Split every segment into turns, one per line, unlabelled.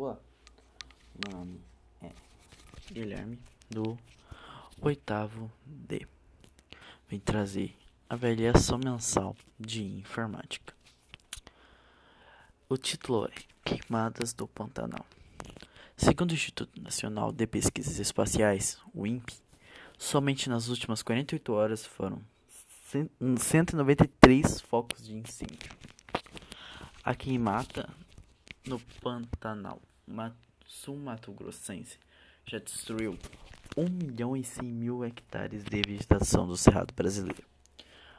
Meu nome é Guilherme do oitavo D. Vim trazer avaliação mensal de informática. O título é Queimadas do Pantanal. Segundo o Instituto Nacional de Pesquisas Espaciais, o INPE, somente nas últimas 48 horas foram 193 focos de incêndio. A queimada no Pantanal Sul Mato Grossense já destruiu 1 milhão e 100 mil hectares de vegetação do Cerrado brasileiro,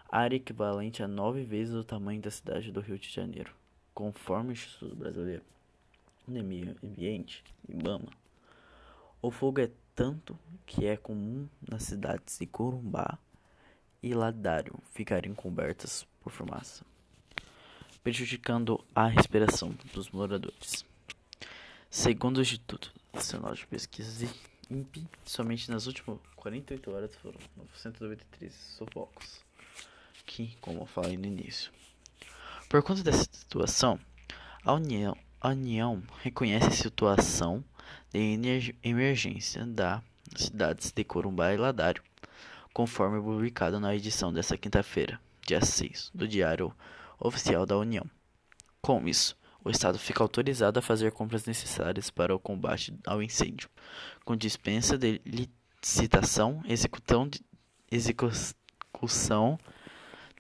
área equivalente a nove vezes o tamanho da cidade do Rio de Janeiro, conforme o Instituto Brasileiro de Meio Ambiente, IBAMA. O fogo é tanto que é comum nas cidades de Corumbá e Ladário ficarem cobertas por fumaça prejudicando a respiração dos moradores. Segundo o Instituto Nacional de Pesquisas INPE, somente nas últimas 48 horas foram 993 sufocos, que, como eu falei no início. Por conta dessa situação, a União, a União reconhece a situação de emergência das cidades de Corumbá e Ladário, conforme publicado na edição desta quinta-feira, dia 6, do Diário oficial da União. Com isso, o Estado fica autorizado a fazer compras necessárias para o combate ao incêndio, com dispensa de licitação, execução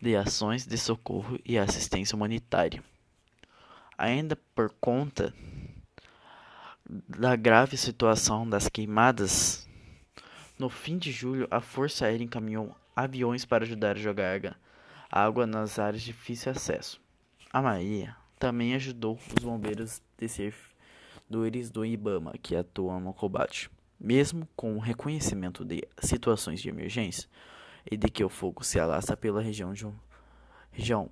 de, ações de socorro e assistência humanitária. Ainda por conta da grave situação das queimadas, no fim de julho, a Força Aérea encaminhou aviões para ajudar a jogar água nas áreas de difícil acesso. A Maria também ajudou os bombeiros de servidores do IBAMA que atuam no combate. Mesmo com o reconhecimento de situações de emergência e de que o fogo se alastra pela região de um, região,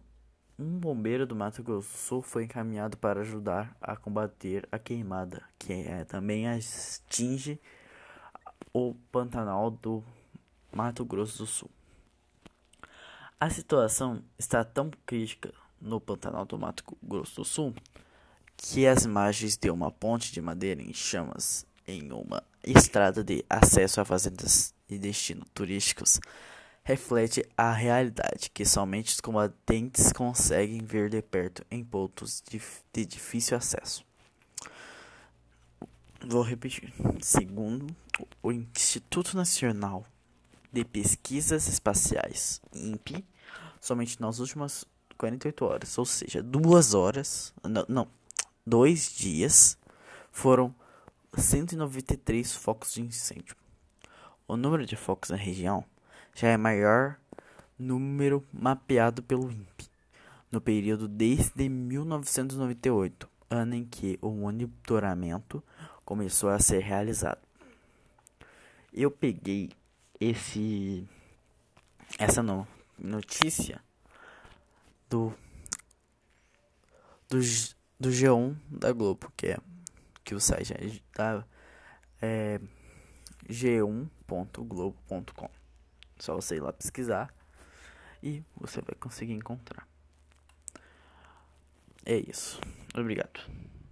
um bombeiro do Mato Grosso do Sul foi encaminhado para ajudar a combater a queimada, que é, também atinge o Pantanal do Mato Grosso do Sul. A situação está tão crítica no Pantanal do Mato Grosso do Sul que as imagens de uma ponte de madeira em chamas em uma estrada de acesso a fazendas e destinos turísticos reflete a realidade que somente os combatentes conseguem ver de perto em pontos de, de difícil acesso. Vou repetir. Segundo o Instituto Nacional de Pesquisas Espaciais, INPE, somente nas últimas 48 horas, ou seja, duas horas, não, não dois dias, foram 193 focos de incêndio. O número de focos na região já é maior número mapeado pelo INPE no período desde 1998, ano em que o monitoramento começou a ser realizado. Eu peguei esse essa no, notícia do do, do G1 da Globo, que é que o site é, tá, é g1.globo.com. Só você ir lá pesquisar e você vai conseguir encontrar. É isso. Obrigado.